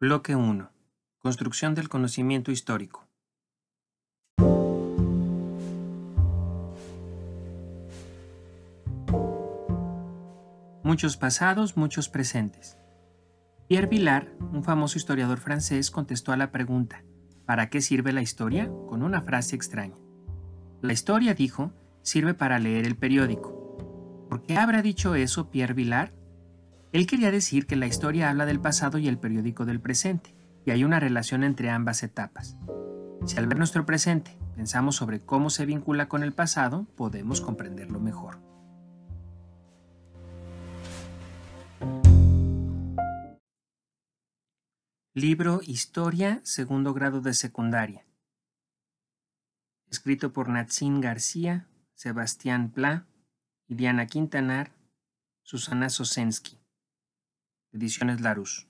Bloque 1. Construcción del conocimiento histórico. Muchos pasados, muchos presentes. Pierre Vilar, un famoso historiador francés, contestó a la pregunta ¿Para qué sirve la historia? con una frase extraña. La historia, dijo, sirve para leer el periódico. ¿Por qué habrá dicho eso Pierre Vilar? Él quería decir que la historia habla del pasado y el periódico del presente, y hay una relación entre ambas etapas. Si al ver nuestro presente pensamos sobre cómo se vincula con el pasado, podemos comprenderlo mejor. Libro Historia, segundo grado de secundaria. Escrito por Natsin García, Sebastián Pla, Iliana Quintanar, Susana Sosensky. Ediciones Larus.